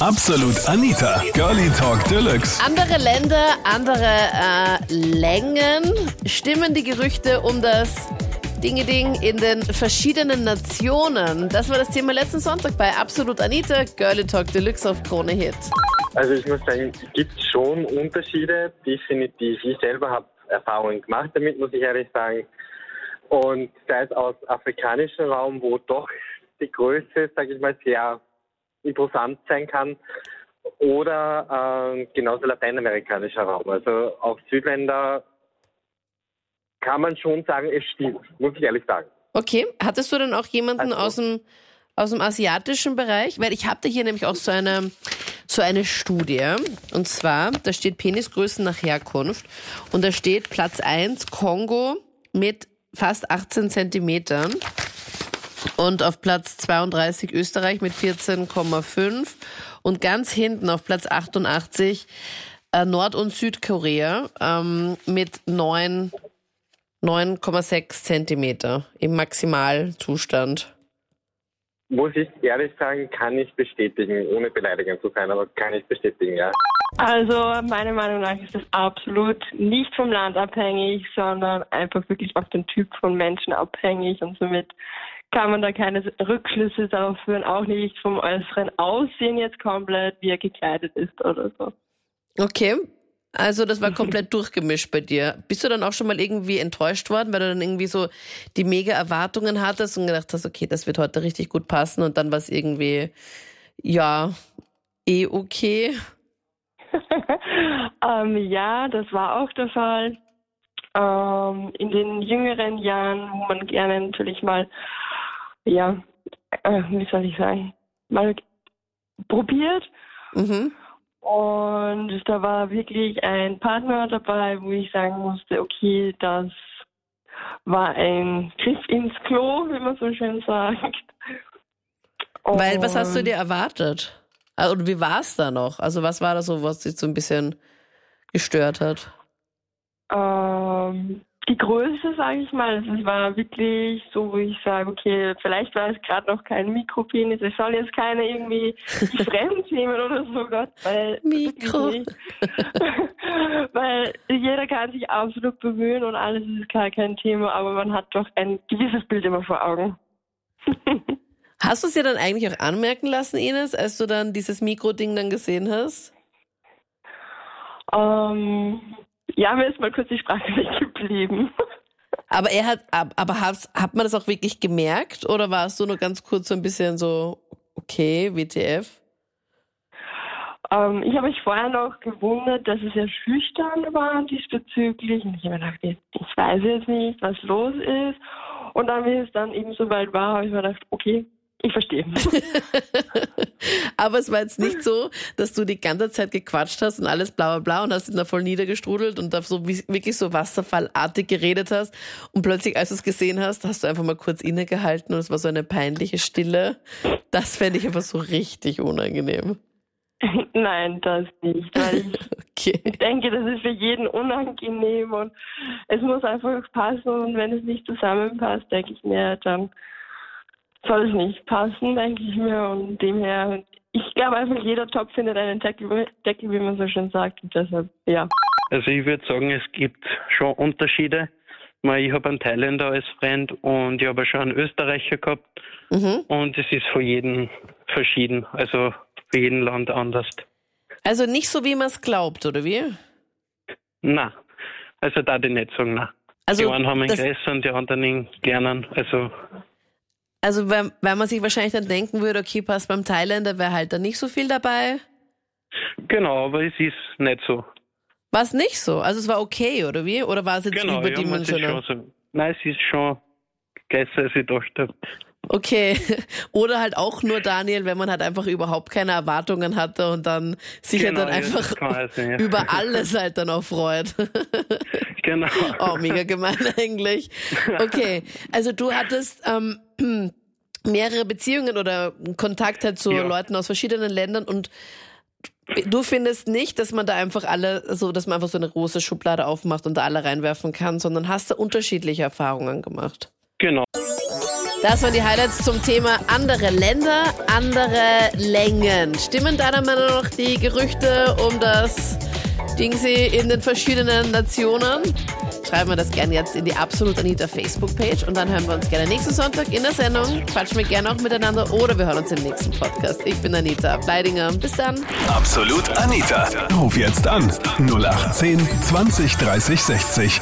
Absolut Anita, Girlie Talk Deluxe. Andere Länder, andere äh, Längen. Stimmen die Gerüchte um das Dinge-Ding in den verschiedenen Nationen? Das war das Thema letzten Sonntag bei Absolut Anita, Girlie Talk Deluxe auf Krone Hit. Also ich muss sagen, es gibt schon Unterschiede, definitiv. Ich selber habe Erfahrungen gemacht damit, muss ich ehrlich sagen. Und sei es aus afrikanischem Raum, wo doch die Größe, sage ich mal, sehr interessant sein kann. Oder äh, genauso lateinamerikanischer Raum. Also auch Südländer kann man schon sagen, es stimmt, muss ich ehrlich sagen. Okay, hattest du denn auch jemanden Also- aus dem aus dem asiatischen Bereich? Weil ich hatte hier nämlich auch so eine so eine Studie und zwar da steht Penisgrößen nach Herkunft und da steht Platz 1 Kongo mit fast 18 Zentimetern und auf Platz 32 Österreich mit 14,5 und ganz hinten auf Platz 88 äh, Nord- und Südkorea ähm, mit 9 9,6 Zentimeter im Maximalzustand. Muss ich ehrlich sagen, kann ich bestätigen, ohne beleidigend zu sein, aber kann ich bestätigen, ja. Also meiner Meinung nach ist das absolut nicht vom Land abhängig, sondern einfach wirklich auf den Typ von Menschen abhängig und somit kann man da keine Rückschlüsse darauf führen, auch nicht vom äußeren Aussehen jetzt komplett, wie er gekleidet ist oder so. Okay. Also das war komplett durchgemischt bei dir. Bist du dann auch schon mal irgendwie enttäuscht worden, weil du dann irgendwie so die mega Erwartungen hattest und gedacht hast, okay, das wird heute richtig gut passen und dann war es irgendwie, ja, eh okay. Ähm, ja, das war auch der Fall. Ähm, in den jüngeren Jahren, wo man gerne natürlich mal, ja, äh, wie soll ich sagen, mal probiert. Mhm. Und da war wirklich ein Partner dabei, wo ich sagen musste, okay, das war ein Griff ins Klo, wie man so schön sagt. Weil, was hast du Und- dir erwartet? Also, Und wie war es da noch? Also was war das so, was dich so ein bisschen gestört hat? Ähm, die Größe, sage ich mal, also es war wirklich so, wo ich sage, okay, vielleicht war es gerade noch kein Mikropenis, es soll jetzt keiner irgendwie fremd nehmen oder so, Gott, weil Mikro. weil jeder kann sich absolut bemühen und alles ist gar kein Thema, aber man hat doch ein gewisses Bild immer vor Augen. Hast du es dir dann eigentlich auch anmerken lassen, Ines, als du dann dieses Mikro-Ding dann gesehen hast? ähm, ja, mir ist mal kurz die Sprache weggeblieben. Aber er hat, ab- aber hat, hat man das auch wirklich gemerkt oder warst du nur ganz kurz so ein bisschen so, okay, WTF? Ähm, ich habe mich vorher noch gewundert, dass es sehr schüchtern war diesbezüglich. Und ich habe mir gedacht, ich ich weiß jetzt nicht, was los ist. Und dann, wie es dann eben so weit war, habe ich mir gedacht, okay, ich verstehe. aber es war jetzt nicht so, dass du die ganze Zeit gequatscht hast und alles bla bla bla und hast ihn da voll niedergestrudelt und da so wirklich so wasserfallartig geredet hast und plötzlich, als du es gesehen hast, hast du einfach mal kurz innegehalten und es war so eine peinliche Stille. Das fände ich einfach so richtig unangenehm. Nein, das nicht. Weil ich Okay. denke, das ist für jeden unangenehm und es muss einfach passen. Und wenn es nicht zusammenpasst, denke ich mir, dann soll es nicht passen, denke ich mir. Und demher, ich glaube einfach, jeder Topf findet einen Deckel, Deckel, wie man so schön sagt. Und deshalb, ja. Also ich würde sagen, es gibt schon Unterschiede. Ich habe einen Thailänder als Freund und ich habe schon einen Österreicher gehabt Mhm. und es ist für jeden verschieden, also für jeden Land anders. Also nicht so, wie man es glaubt, oder wie? Na, also da ich nicht sagen, na. Also, die einen haben einen größeren und die anderen einen kleinen. Also Also weil, weil man sich wahrscheinlich dann denken würde, okay, passt beim Thailänder wäre halt da nicht so viel dabei. genau, aber es ist nicht so. War es nicht so? Also es war okay, oder wie? Oder war es jetzt Genau, ja, überdimensional? schon so. Nein, es ist schon größer, als ich dachte. okay. Oder halt auch nur Daniel, wenn man halt einfach überhaupt keine Erwartungen hatte und dann sich Genau, halt dann ja, einfach sein, ja. über alles halt dann auch freut. Genau. Oh, mega gemein eigentlich. Okay, also du hattest ähm, mehrere Beziehungen oder Kontakt halt zu Ja. Leuten aus verschiedenen Ländern und du findest nicht, dass man da einfach alle, so dass man einfach so eine große Schublade aufmacht und da alle reinwerfen kann, sondern hast da unterschiedliche Erfahrungen gemacht. Genau. Das waren die Highlights zum Thema andere Länder, andere Längen. Stimmen deiner Meinung nach die Gerüchte um das Dingsy in den verschiedenen Nationen? Schreiben wir das gerne jetzt in die Absolut Anita Facebook-Page und dann hören wir uns gerne nächsten Sonntag in der Sendung. Quatschen wir gerne auch miteinander oder wir hören uns im nächsten Podcast. Ich bin Anita Bleidinger. Bis dann. Absolut Anita. Ruf jetzt an. 0810 20 30 60.